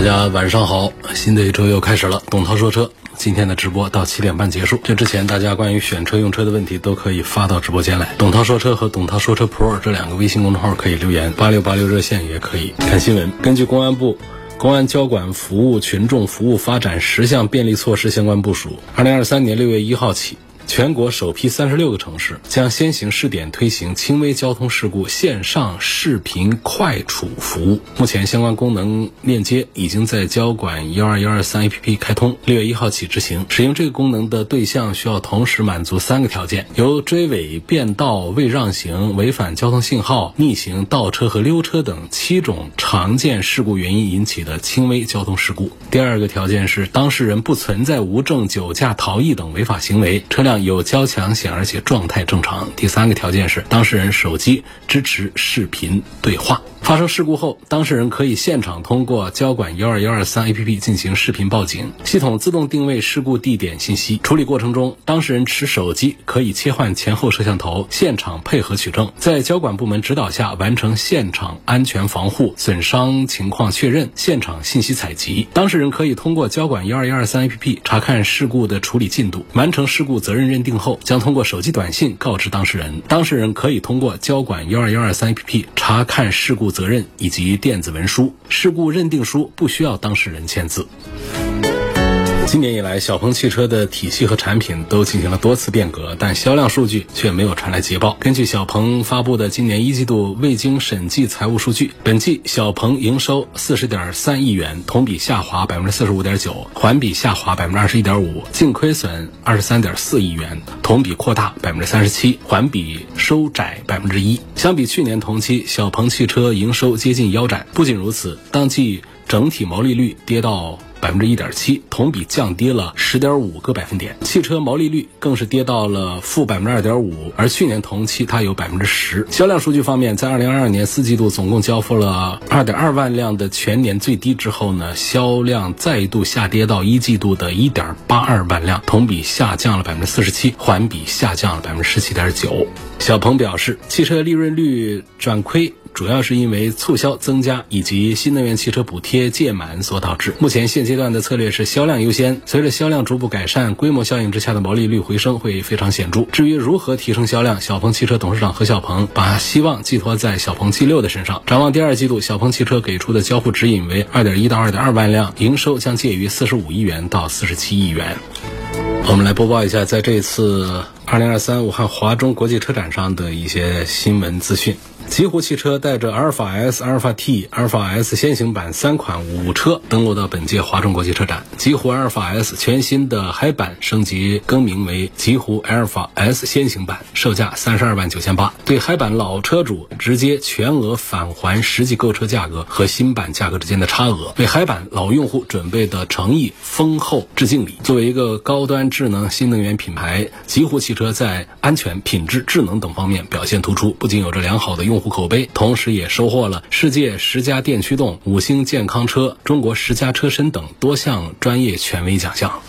大家晚上好，新的一周又开始了。董涛说车，今天的直播到七点半结束。这之前，大家关于选车用车的问题都可以发到直播间来。董涛说车和董涛说车 Pro 这两个微信公众号可以留言，八六八六热线也可以看新闻。根据公安部公安交管服务群众服务发展十项便利措施相关部署，二零二三年六月一号起。全国首批三十六个城市将先行试点推行轻微交通事故线上视频快处服务。目前相关功能链接已经在交管幺二幺二三 APP 开通，六月一号起执行。使用这个功能的对象需要同时满足三个条件：由追尾、变道、未让行、违反交通信号、逆行、倒车和溜车等七种常见事故原因引起的轻微交通事故。第二个条件是当事人不存在无证酒驾、逃逸等违法行为，车辆。有交强险，而且状态正常。第三个条件是当事人手机支持视频对话。发生事故后，当事人可以现场通过交管幺二幺二三 APP 进行视频报警，系统自动定位事故地点信息。处理过程中，当事人持手机可以切换前后摄像头，现场配合取证，在交管部门指导下完成现场安全防护、损伤情况确认、现场信息采集。当事人可以通过交管幺二幺二三 APP 查看事故的处理进度，完成事故责任认定后，将通过手机短信告知当事人。当事人可以通过交管幺二幺二三 APP 查看事故。责任以及电子文书事故认定书不需要当事人签字。今年以来，小鹏汽车的体系和产品都进行了多次变革，但销量数据却没有传来捷报。根据小鹏发布的今年一季度未经审计财务数据，本季小鹏营收四十点三亿元，同比下滑百分之四十五点九，环比下滑百分之二十一点五；净亏损二十三点四亿元，同比扩大百分之三十七，环比收窄百分之一。相比去年同期，小鹏汽车营收接近腰斩。不仅如此，当季整体毛利率跌到。百分之一点七，同比降低了十点五个百分点。汽车毛利率更是跌到了负百分之二点五，而去年同期它有百分之十。销量数据方面，在二零二二年四季度总共交付了二点二万辆的全年最低之后呢，销量再度下跌到一季度的一点八二万辆，同比下降了百分之四十七，环比下降了百分之十七点九。小鹏表示，汽车利润率转亏。主要是因为促销增加以及新能源汽车补贴届满所导致。目前现阶段的策略是销量优先，随着销量逐步改善，规模效应之下的毛利率回升会非常显著。至于如何提升销量，小鹏汽车董事长何小鹏把希望寄托在小鹏 G6 的身上。展望第二季度，小鹏汽车给出的交付指引为二点一到二点二万辆，营收将介于四十五亿元到四十七亿元。我们来播报一下，在这次二零二三武汉华中国际车展上的一些新闻资讯。极狐汽车带着阿尔法 S、阿尔法 T、阿尔法 S 先行版三款五车登陆到本届华中国际车展。极狐阿尔法 S 全新的海版升级更名为极狐阿尔法 S 先行版，售价三十二万九千八，对海版老车主直接全额返还实际购车价格和新版价格之间的差额，为海版老用户准备的诚意丰厚致敬礼。作为一个高端智能新能源品牌，极狐汽车车在安全、品质、智能等方面表现突出，不仅有着良好的用户口碑，同时也收获了世界十佳电驱动、五星健康车、中国十佳车身等多项专业权威奖项。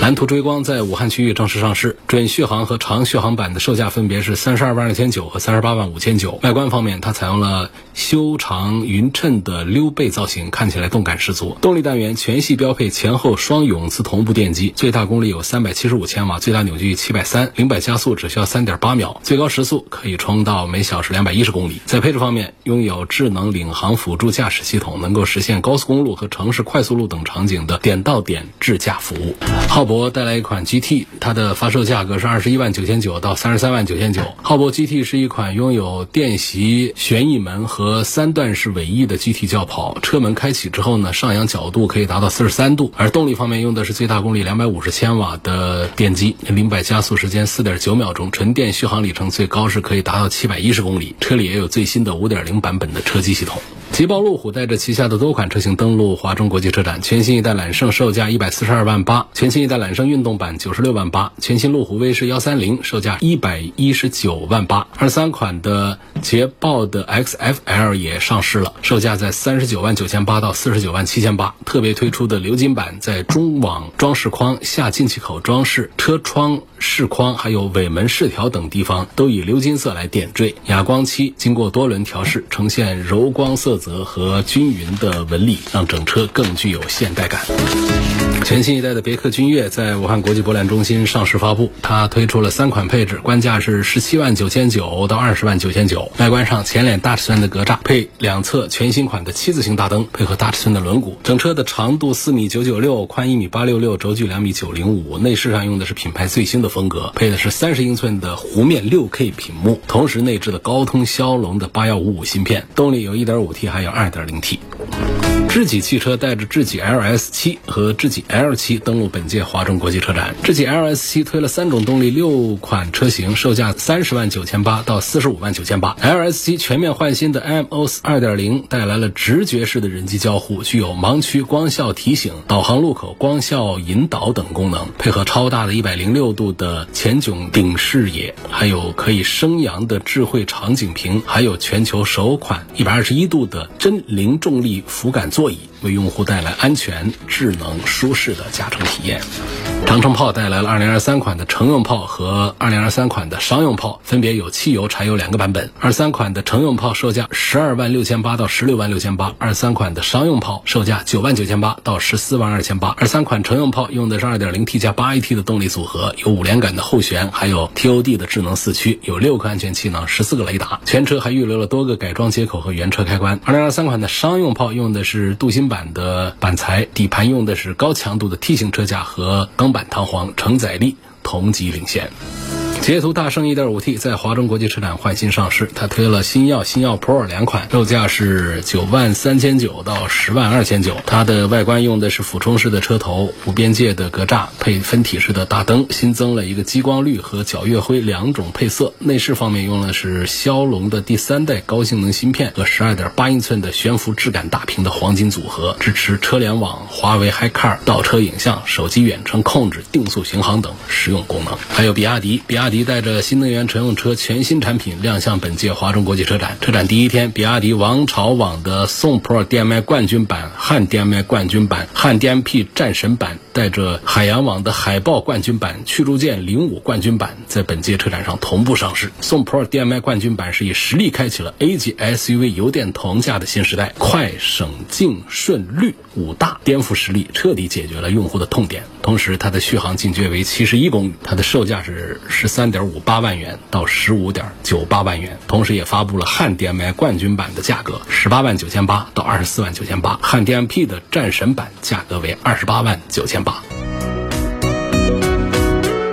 蓝图追光在武汉区域正式上市，准续航和长续航版的售价分别是三十二万二千九和三十八万五千九。外观方面，它采用了修长匀称的溜背造型，看起来动感十足。动力单元全系标配前后双永磁同步电机，最大功率有三百七十五千瓦，最大扭矩七百三，零百加速只需要三点八秒，最高时速可以冲到每小时两百一十公里。在配置方面，拥有智能领航辅助驾驶系统，能够实现高速公路和城市快速路等场景的点到点智驾服务。好博带来一款 GT，它的发售价格是二十一万九千九到三十三万九千九。浩博 GT 是一款拥有电席旋翼门和三段式尾翼的 GT 轿跑，车门开启之后呢，上扬角度可以达到四十三度。而动力方面用的是最大功率两百五十千瓦的电机，零百加速时间四点九秒钟，纯电续航里程最高是可以达到七百一十公里。车里也有最新的五点零版本的车机系统。捷豹路虎带着旗下的多款车型登陆华中国际车展，全新一代揽胜售价一百四十二万八，全新一代揽胜运动版九十六万八，全新路虎卫士幺三零售价一百一十九万八。二三款的捷豹的 XFL 也上市了，售价在三十九万九千八到四十九万七千八。特别推出的鎏金版，在中网装饰框、下进气口装饰、车窗饰框还有尾门饰条等地方都以鎏金色来点缀，哑光漆经过多轮调试，呈现柔光色泽和均匀的纹理，让整车更具有现代感。全新一代的别克君越在武汉国际博览中心上市发布，它推出了三款配置，官价是十七万九千九到二十万九千九。外观上前脸大尺寸的格栅，配两侧全新款的七字形大灯，配合大尺寸的轮毂。整车的长度四米九九六，宽一米八六六，轴距两米九零五。内饰上用的是品牌最新的风格，配的是三十英寸的弧面六 K 屏幕，同时内置了高通骁龙的八幺五五芯片，动力有一点五 T 还还有二点零 T。智己汽车带着智己 LS 七和智己 L 七登陆本届华中国际车展。智己 LS 七推了三种动力，六款车型，售价三十万九千八到四十五万九千八。LS 七全面换新的 MOS 二点零带来了直觉式的人机交互，具有盲区光效提醒、导航路口光效引导等功能，配合超大的一百零六度的前迥顶视野，还有可以升扬的智慧场景屏，还有全球首款一百二十一度的真零重力扶感座所以为用户带来安全、智能、舒适的驾乘体验。长城炮带来了2023款的乘用炮和2023款的商用炮，分别有汽油、柴油两个版本。23款的乘用炮售价十二万六千八到十六万六千八，二三款的商用炮售价九万九千八到十四万二千八。二三款乘用炮用的是 2.0T 加 8AT 的动力组合，有五连杆的后悬，还有 TOD 的智能四驱，有六个安全气囊，十四个雷达。全车还预留了多个改装接口和原车开关。2023款的商用炮用的是镀锌板的板材，底盘用的是高强度的 T 型车架和钢板弹簧，承载力同级领先。捷途大圣 1.5T 在华中国际车展换新上市，它推了星耀、星耀 Pro 两款，售价是九万三千九到十万二千九。它的外观用的是俯冲式的车头，无边界的格栅，配分体式的大灯，新增了一个激光绿和皎月灰两种配色。内饰方面用的是骁龙的第三代高性能芯片和十二点八英寸的悬浮质感大屏的黄金组合，支持车联网、华为 HiCar 倒车影像、手机远程控制、定速巡航等实用功能。还有比亚迪，比亚迪。带着新能源乘用车全新产品亮相本届华中国际车展。车展第一天，比亚迪王朝网的宋 Pro DMI 冠军版、汉 DMI 冠军版、汉 DMP 战神版，带着海洋网的海豹冠军版、驱逐舰零五冠军版，在本届车展上同步上市。宋 Pro DMI 冠军版是以实力开启了 A 级 SUV 油电同价的新时代，快、省、净、顺、绿五大颠覆实力，彻底解决了用户的痛点。同时，它的续航进阶为七十一公里，它的售价是十三。三点五八万元到十五点九八万元，同时也发布了汉 DMI 冠军版的价格十八万九千八到二十四万九千八，汉 DMP 的战神版价格为二十八万九千八。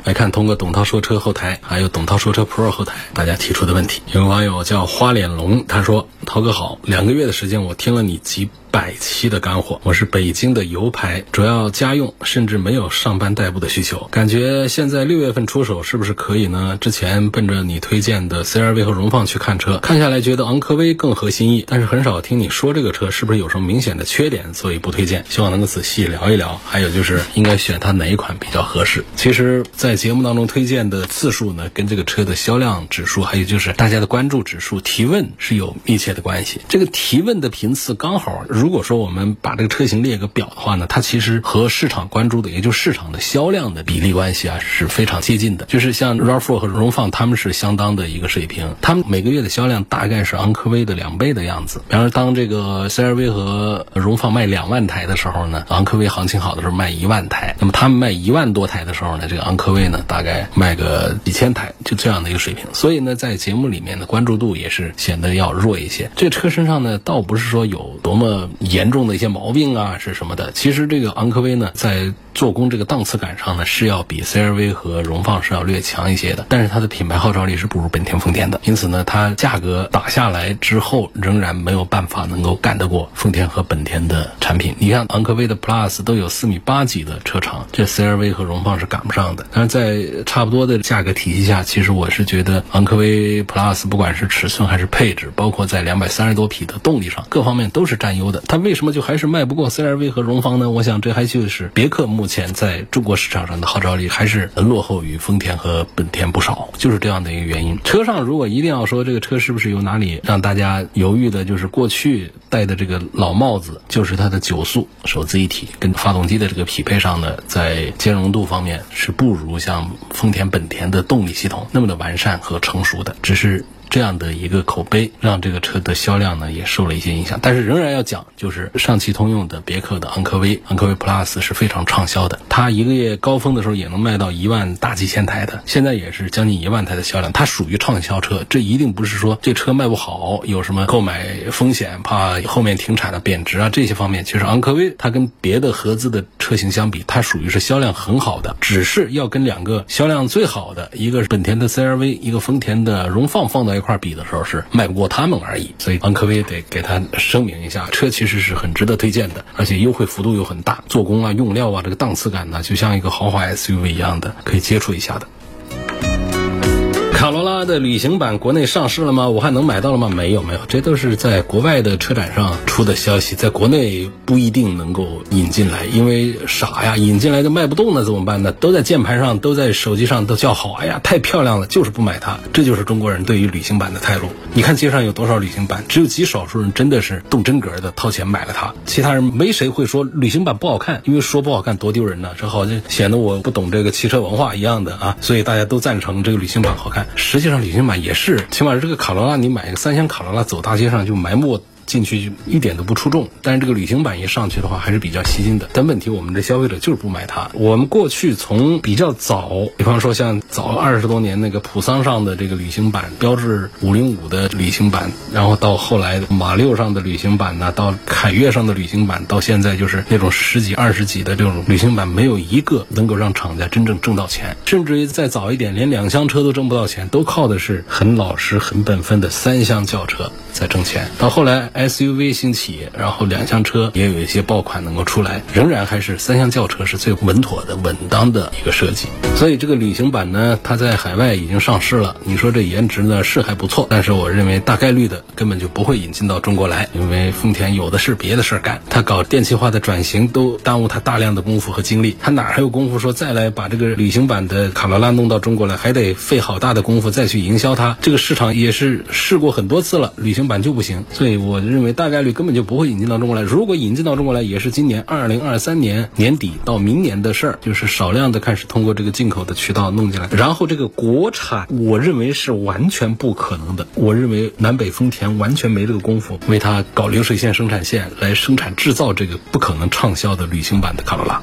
来看通过董涛说车后台，还有董涛说车 Pro 后台，大家提出的问题。有个网友叫花脸龙，他说：“涛哥好，两个月的时间我听了你几。”百期的干货，我是北京的油牌，主要家用，甚至没有上班代步的需求。感觉现在六月份出手是不是可以呢？之前奔着你推荐的 CRV 和荣放去看车，看下来觉得昂科威更合心意，但是很少听你说这个车是不是有什么明显的缺点，所以不推荐。希望能够仔细聊一聊。还有就是应该选它哪一款比较合适？其实，在节目当中推荐的次数呢，跟这个车的销量指数，还有就是大家的关注指数、提问是有密切的关系。这个提问的频次刚好如。果说我们把这个车型列个表的话呢，它其实和市场关注的，也就市场的销量的比例关系啊，是非常接近的。就是像 RAV4 和荣放，他们是相当的一个水平，他们每个月的销量大概是昂科威的两倍的样子。然而，当这个 CRV 和荣放卖两万台的时候呢，昂科威行情好的时候卖一万台。那么他们卖一万多台的时候呢，这个昂科威大概卖个几千台，就这样的一个水平。所以呢，在节目里面的关注度也是显得要弱一些。这车身上呢，倒不是说有多么。严重的一些毛病啊是什么的？其实这个昂科威呢，在做工这个档次感上呢，是要比 CRV 和荣放是要略强一些的。但是它的品牌号召力是不如本田、丰田的，因此呢，它价格打下来之后，仍然没有办法能够干得过丰田和本田的产品。你看昂科威的 Plus 都有四米八几的车长，这 CRV 和荣放是赶不上的。但是在在差不多的价格体系下，其实我是觉得昂科威 Plus 不管是尺寸还是配置，包括在两百三十多匹的动力上，各方面都是占优的。它为什么就还是卖不过 CRV 和荣放呢？我想这还就是别克目前在中国市场上的号召力还是落后于丰田和本田不少，就是这样的一个原因。车上如果一定要说这个车是不是有哪里让大家犹豫的，就是过去戴的这个老帽子，就是它的九速手自一体跟发动机的这个匹配上呢，在兼容度方面是不如像丰田、本田的动力系统那么的完善和成熟的，只是。这样的一个口碑，让这个车的销量呢也受了一些影响。但是仍然要讲，就是上汽通用的别克的昂科威，昂科威 Plus 是非常畅销的。它一个月高峰的时候也能卖到一万大几千台的，现在也是将近一万台的销量。它属于畅销车，这一定不是说这车卖不好，有什么购买风险，怕后面停产了贬值啊这些方面。其实昂科威它跟别的合资的车型相比，它属于是销量很好的，只是要跟两个销量最好的，一个是本田的 CRV，一个丰田的荣放放到。这块比的时候是卖不过他们而已，所以昂科威得给他声明一下，车其实是很值得推荐的，而且优惠幅度又很大，做工啊、用料啊，这个档次感呢，就像一个豪华 SUV 一样的，可以接触一下的。卡罗拉拉的旅行版国内上市了吗？武汉能买到了吗？没有，没有，这都是在国外的车展上出的消息，在国内不一定能够引进来，因为傻呀，引进来就卖不动了，怎么办呢？都在键盘上，都在手机上都叫好，哎呀，太漂亮了，就是不买它。这就是中国人对于旅行版的态度。你看街上有多少旅行版，只有极少数人真的是动真格的掏钱买了它，其他人没谁会说旅行版不好看，因为说不好看多丢人呢，这好像显得我不懂这个汽车文化一样的啊。所以大家都赞成这个旅行版好看。实际上，旅行版也是，起码这个卡罗拉，你买一个三厢卡罗拉走大街上就埋没。进去就一点都不出众，但是这个旅行版一上去的话还是比较吸睛的。但问题我们的消费者就是不买它。我们过去从比较早，比方说像早二十多年那个普桑上的这个旅行版，标致五零五的旅行版，然后到后来马六上的旅行版呢，到凯越上的旅行版，到现在就是那种十几二十几的这种旅行版，没有一个能够让厂家真正挣到钱。甚至于再早一点，连两厢车都挣不到钱，都靠的是很老实、很本分的三厢轿车在挣钱。到后来。SUV 兴起，然后两厢车也有一些爆款能够出来，仍然还是三厢轿车是最稳妥的、稳当的一个设计。所以这个旅行版呢，它在海外已经上市了。你说这颜值呢是还不错，但是我认为大概率的根本就不会引进到中国来，因为丰田有的是别的事儿干，它搞电气化的转型都耽误它大量的功夫和精力，它哪还有功夫说再来把这个旅行版的卡罗拉弄到中国来，还得费好大的功夫再去营销它。这个市场也是试过很多次了，旅行版就不行。所以我。认为大概率根本就不会引进到中国来。如果引进到中国来，也是今年二零二三年年底到明年的事儿，就是少量的开始通过这个进口的渠道弄进来。然后这个国产，我认为是完全不可能的。我认为南北丰田完全没这个功夫为它搞流水线生产线来生产制造这个不可能畅销的旅行版的卡罗拉。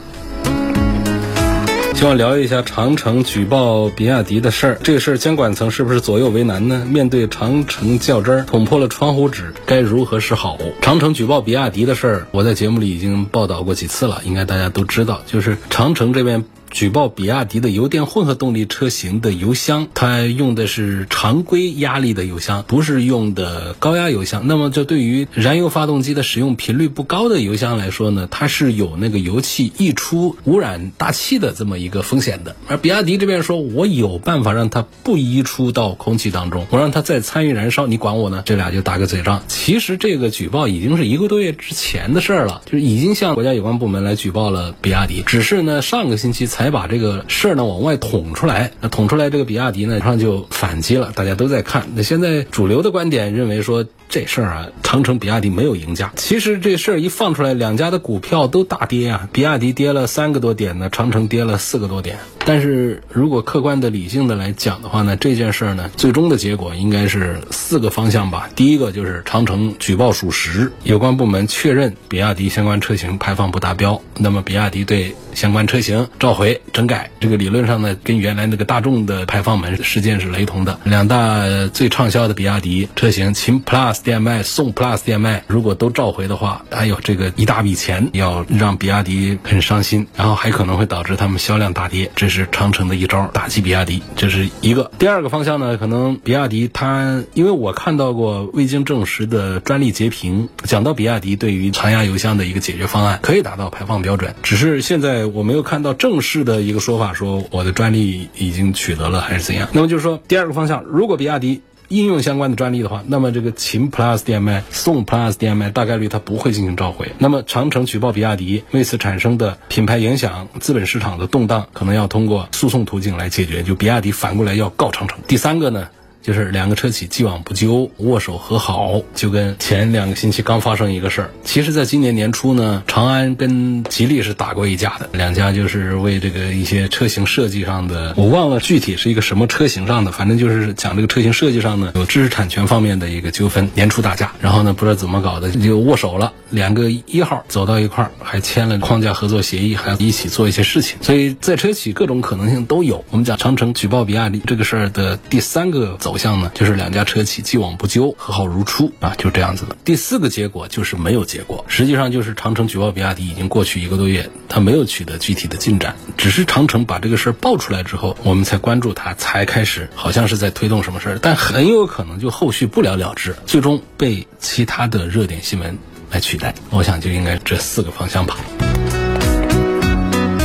望聊一下长城举报比亚迪的事儿。这个事儿监管层是不是左右为难呢？面对长城较真儿，捅破了窗户纸，该如何是好？长城举报比亚迪的事儿，我在节目里已经报道过几次了，应该大家都知道，就是长城这边。举报比亚迪的油电混合动力车型的油箱，它用的是常规压力的油箱，不是用的高压油箱。那么，这对于燃油发动机的使用频率不高的油箱来说呢，它是有那个油气溢出污染大气的这么一个风险的。而比亚迪这边说，我有办法让它不溢出到空气当中，我让它再参与燃烧，你管我呢？这俩就打个嘴仗。其实这个举报已经是一个多月之前的事儿了，就是已经向国家有关部门来举报了比亚迪，只是呢上个星期才。才把这个事儿呢往外捅出来，那捅出来这个比亚迪呢马上就反击了，大家都在看。那现在主流的观点认为说这事儿啊，长城比亚迪没有赢家。其实这事儿一放出来，两家的股票都大跌啊，比亚迪跌了三个多点呢，长城跌了四个多点。但是如果客观的、理性的来讲的话呢，这件事儿呢，最终的结果应该是四个方向吧。第一个就是长城举报属实，有关部门确认比亚迪相关车型排放不达标，那么比亚迪对相关车型召回。整改这个理论上呢，跟原来那个大众的排放门事件是雷同的。两大最畅销的比亚迪车型，秦 Plus DM-i 宋 Plus DM-i，如果都召回的话，哎呦，这个一大笔钱要让比亚迪很伤心，然后还可能会导致他们销量大跌。这是。是长城的一招打击比亚迪，这是一个。第二个方向呢，可能比亚迪它，因为我看到过未经证实的专利截屏，讲到比亚迪对于长压油箱的一个解决方案，可以达到排放标准，只是现在我没有看到正式的一个说法，说我的专利已经取得了还是怎样。那么就是说，第二个方向，如果比亚迪应用相关的专利的话，那么这个秦 Plus DMI、宋 Plus DMI 大概率它不会进行召回。那么长城举报比亚迪，为此产生的品牌影响、资本市场的动荡，可能要通过诉讼途径来解决。就比亚迪反过来要告长城。第三个呢？就是两个车企既往不咎，握手和好，就跟前两个星期刚发生一个事儿。其实，在今年年初呢，长安跟吉利是打过一架的，两家就是为这个一些车型设计上的，我忘了具体是一个什么车型上的，反正就是讲这个车型设计上呢有知识产权方面的一个纠纷，年初打架，然后呢不知道怎么搞的就握手了，两个一号走到一块儿，还签了框架合作协议，还要一起做一些事情。所以在车企各种可能性都有。我们讲长城举报比亚迪这个事儿的第三个走。走向呢，就是两家车企既往不咎，和好如初啊，就这样子的。第四个结果就是没有结果，实际上就是长城举报比亚迪已经过去一个多月，他没有取得具体的进展，只是长城把这个事儿爆出来之后，我们才关注他，才开始好像是在推动什么事儿，但很有可能就后续不了了之，最终被其他的热点新闻来取代。我想就应该这四个方向吧。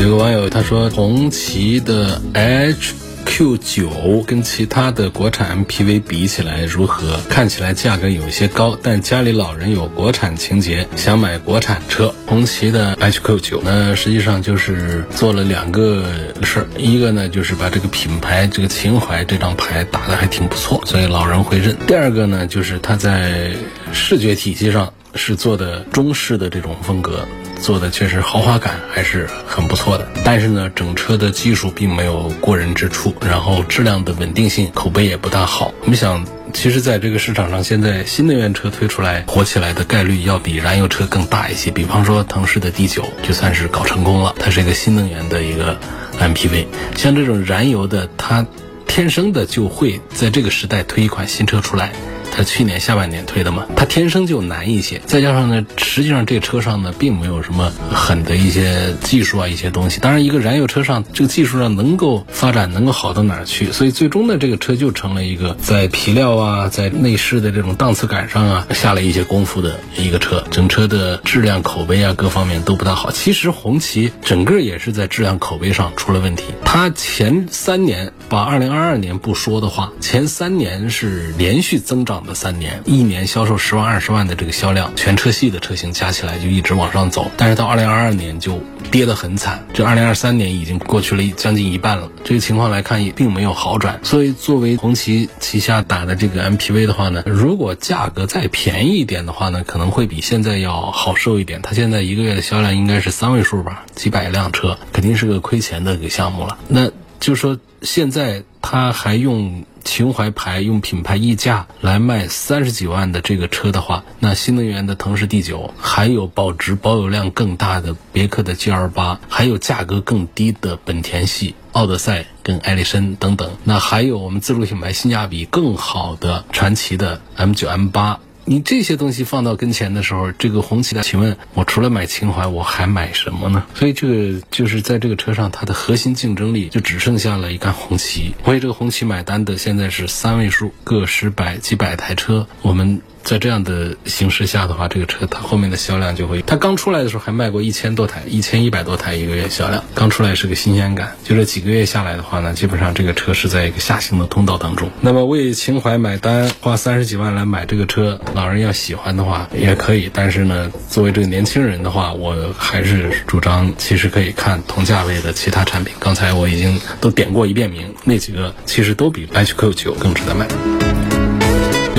有个网友他说，红旗的 H。Q 九跟其他的国产 MPV 比起来如何？看起来价格有一些高，但家里老人有国产情节，想买国产车。红旗的 HQ 九呢，实际上就是做了两个事儿，一个呢就是把这个品牌这个情怀这张牌打得还挺不错，所以老人会认。第二个呢，就是它在视觉体系上是做的中式的这种风格。做的确实豪华感还是很不错的，但是呢，整车的技术并没有过人之处，然后质量的稳定性口碑也不大好。我们想，其实在这个市场上，现在新能源车推出来火起来的概率要比燃油车更大一些。比方说，腾势的 D 九就算是搞成功了，它是一个新能源的一个 MPV。像这种燃油的，它天生的就会在这个时代推一款新车出来。它去年下半年推的嘛，它天生就难一些，再加上呢，实际上这车上呢并没有什么狠的一些技术啊一些东西。当然，一个燃油车上这个技术上能够发展能够好到哪儿去？所以最终呢，这个车就成了一个在皮料啊，在内饰的这种档次感上啊下了一些功夫的一个车。整车的质量、口碑啊各方面都不大好。其实红旗整个也是在质量、口碑上出了问题。它前三年把二零二二年不说的话，前三年是连续增长。的三年，一年销售十万二十万的这个销量，全车系的车型加起来就一直往上走，但是到二零二二年就跌得很惨，这二零二三年已经过去了将近一半了，这个情况来看也并没有好转。所以作为红旗旗下打的这个 MPV 的话呢，如果价格再便宜一点的话呢，可能会比现在要好受一点。它现在一个月的销量应该是三位数吧，几百辆车，肯定是个亏钱的一个项目了。那就说现在它还用。情怀牌用品牌溢价来卖三十几万的这个车的话，那新能源的腾势 D 九，还有保值保有量更大的别克的 GL 八，还有价格更低的本田系奥德赛跟艾力绅等等，那还有我们自主品牌性价比更好的传奇的 M 九 M 八。你这些东西放到跟前的时候，这个红旗的，请问我除了买情怀，我还买什么呢？所以这个就是在这个车上，它的核心竞争力就只剩下了一杆红旗。为这个红旗买单的现在是三位数，个十百几百台车，我们。在这样的形势下的话，这个车它后面的销量就会，它刚出来的时候还卖过一千多台，一千一百多台一个月销量，刚出来是个新鲜感。就这几个月下来的话呢，基本上这个车是在一个下行的通道当中。那么为情怀买单，花三十几万来买这个车，老人要喜欢的话也可以。但是呢，作为这个年轻人的话，我还是主张其实可以看同价位的其他产品。刚才我已经都点过一遍名，那几个其实都比 H Q 九更值得买。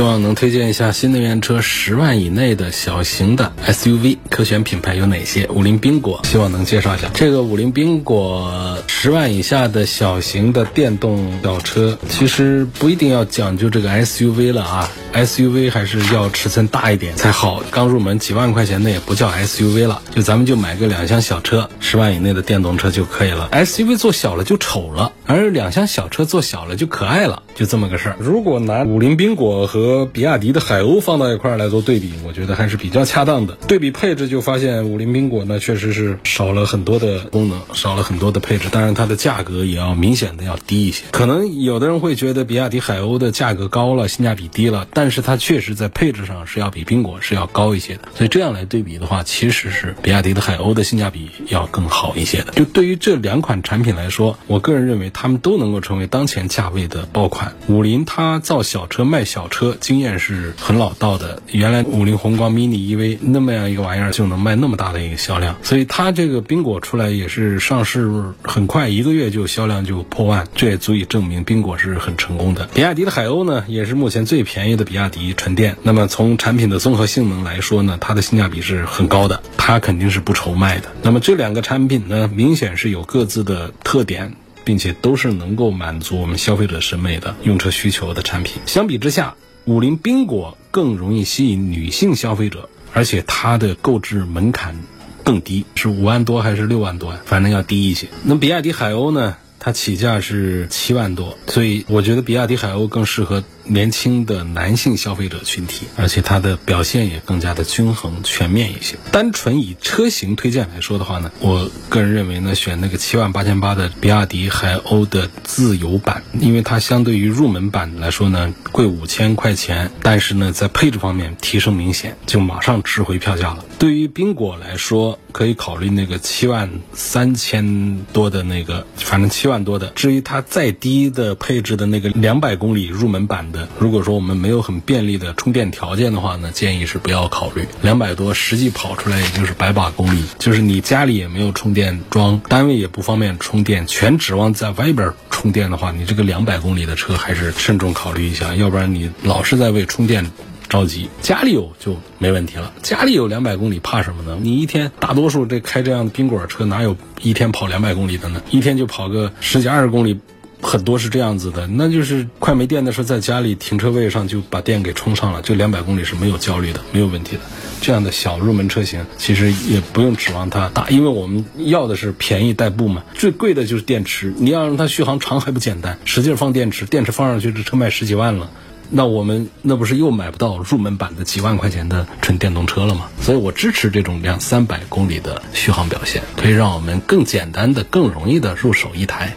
希望能推荐一下新能源车十万以内的小型的 SUV，可选品牌有哪些？五菱缤果，希望能介绍一下。这个五菱缤果十万以下的小型的电动轿车，其实不一定要讲究这个 SUV 了啊。SUV 还是要尺寸大一点才好。刚入门几万块钱那也不叫 SUV 了，就咱们就买个两厢小车，十万以内的电动车就可以了。SUV 做小了就丑了，而两厢小车做小了就可爱了，就这么个事儿。如果拿五菱缤果和比亚迪的海鸥放到一块儿来做对比，我觉得还是比较恰当的。对比配置就发现五菱缤果呢确实是少了很多的功能，少了很多的配置，当然它的价格也要明显的要低一些。可能有的人会觉得比亚迪海鸥的价格高了，性价比低了，但但是它确实在配置上是要比缤果是要高一些的。所以这样来对比的话，其实是比亚迪的海鸥的性价比要更好一些的。就对于这两款产品来说，我个人认为它们都能够成为当前价位的爆款。五菱它造小车卖小车，经验是很老道的。原来五菱宏光 mini EV 那么样一个玩意儿就能卖那么大的一个销量，所以它这个缤果出来也是上市很快，一个月就销量就破万，这也足以证明缤果是很成功的。比亚迪的海鸥呢，也是目前最便宜的比亚迪纯电。那么从产品的综合性能来说呢，它的性价比是很高的，它肯定是不愁卖的。那么这两个产品呢，明显是有各自的特点。并且都是能够满足我们消费者审美的用车需求的产品。相比之下，五菱缤果更容易吸引女性消费者，而且它的购置门槛更低，是五万多还是六万多？反正要低一些。那比亚迪海鸥呢？它起价是七万多，所以我觉得比亚迪海鸥更适合。年轻的男性消费者群体，而且它的表现也更加的均衡全面一些。单纯以车型推荐来说的话呢，我个人认为呢，选那个七万八千八的比亚迪海鸥的自由版，因为它相对于入门版来说呢，贵五千块钱，但是呢，在配置方面提升明显，就马上值回票价了。对于宾果来说，可以考虑那个七万三千多的那个，反正七万多的。至于它再低的配置的那个两百公里入门版如果说我们没有很便利的充电条件的话呢，建议是不要考虑两百多，实际跑出来也就是百把公里，就是你家里也没有充电桩，单位也不方便充电，全指望在外边充电的话，你这个两百公里的车还是慎重考虑一下，要不然你老是在为充电着急。家里有就没问题了，家里有两百公里怕什么呢？你一天大多数这开这样的宾果车哪有一天跑两百公里的呢？一天就跑个十几二十公里。很多是这样子的，那就是快没电的时候，在家里停车位上就把电给充上了，这两百公里是没有焦虑的，没有问题的。这样的小入门车型，其实也不用指望它大，因为我们要的是便宜代步嘛。最贵的就是电池，你要让它续航长还不简单，使劲放电池，电池放上去，这车卖十几万了，那我们那不是又买不到入门版的几万块钱的纯电动车了吗？所以我支持这种两三百公里的续航表现，可以让我们更简单的、更容易的入手一台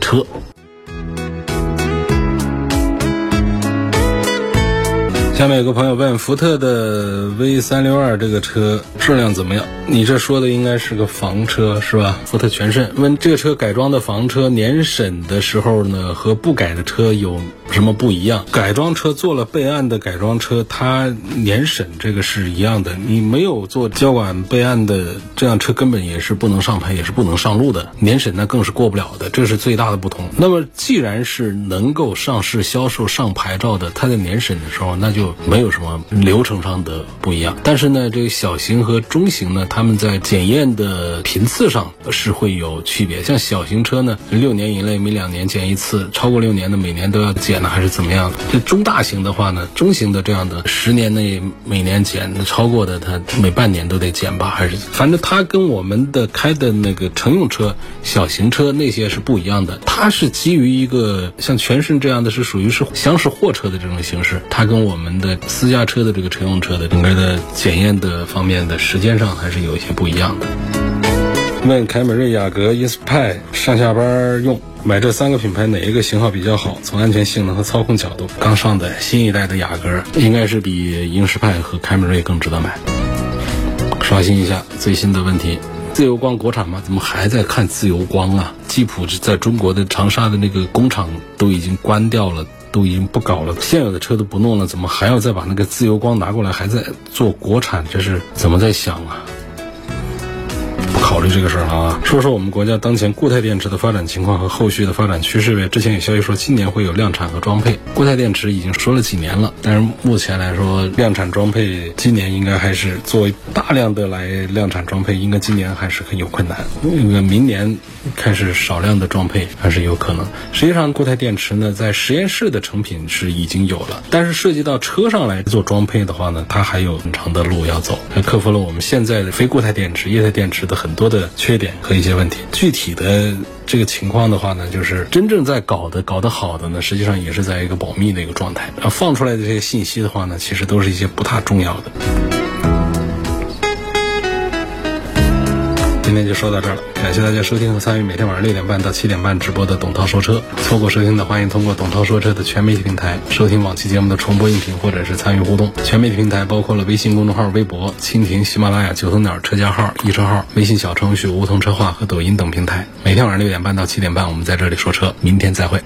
车。下面有个朋友问福特的 V 三六二这个车质量怎么样？你这说的应该是个房车是吧？福特全胜问这个车改装的房车年审的时候呢，和不改的车有什么不一样？改装车做了备案的改装车，它年审这个是一样的。你没有做交管备案的这辆车，根本也是不能上牌，也是不能上路的。年审那更是过不了的，这是最大的不同。那么既然是能够上市销售上牌照的，它在年审的时候那就。没有什么流程上的不一样，但是呢，这个小型和中型呢，他们在检验的频次上是会有区别。像小型车呢，六年以内每两年检一次，超过六年的每年都要检呢，还是怎么样的？这中大型的话呢，中型的这样的十年内每年检，超过的它每半年都得检吧？还是反正它跟我们的开的那个乘用车、小型车那些是不一样的。它是基于一个像全顺这样的是属于是厢式货车的这种形式，它跟我们。的私家车的这个乘用车的整个的检验的方面的时间上还是有一些不一样的。问凯美瑞、雅阁、英仕派上下班用，买这三个品牌哪一个型号比较好？从安全性能和操控角度，刚上的新一代的雅阁应该是比英仕派和凯美瑞更值得买。刷新一下最新的问题：自由光国产吗？怎么还在看自由光啊？吉普在中国的长沙的那个工厂都已经关掉了。都已经不搞了，现有的车都不弄了，怎么还要再把那个自由光拿过来，还在做国产？这是怎么在想啊？考虑这个事儿了啊。说说我们国家当前固态电池的发展情况和后续的发展趋势呗。之前有消息说今年会有量产和装配固态电池，已经说了几年了，但是目前来说量产装配今年应该还是作为大量的来量产装配，应该今年还是很有困难。那个明年开始少量的装配还是有可能。实际上固态电池呢，在实验室的成品是已经有了，但是涉及到车上来做装配的话呢，它还有很长的路要走，还克服了我们现在的非固态电池、液态电池的很多的缺点和一些问题。具体的这个情况的话呢，就是真正在搞的、搞得好的呢，实际上也是在一个保密的一个状态。啊，放出来的这些信息的话呢，其实都是一些不太重要的。今天就说到这儿了，感谢大家收听和参与每天晚上六点半到七点半直播的董涛说车。错过收听的，欢迎通过董涛说车的全媒体平台收听往期节目的重播音频，或者是参与互动。全媒体平台包括了微信公众号、微博、蜻蜓、喜马拉雅、九头鸟车架号、易车号、微信小程序梧桐车话和抖音等平台。每天晚上六点半到七点半，我们在这里说车。明天再会。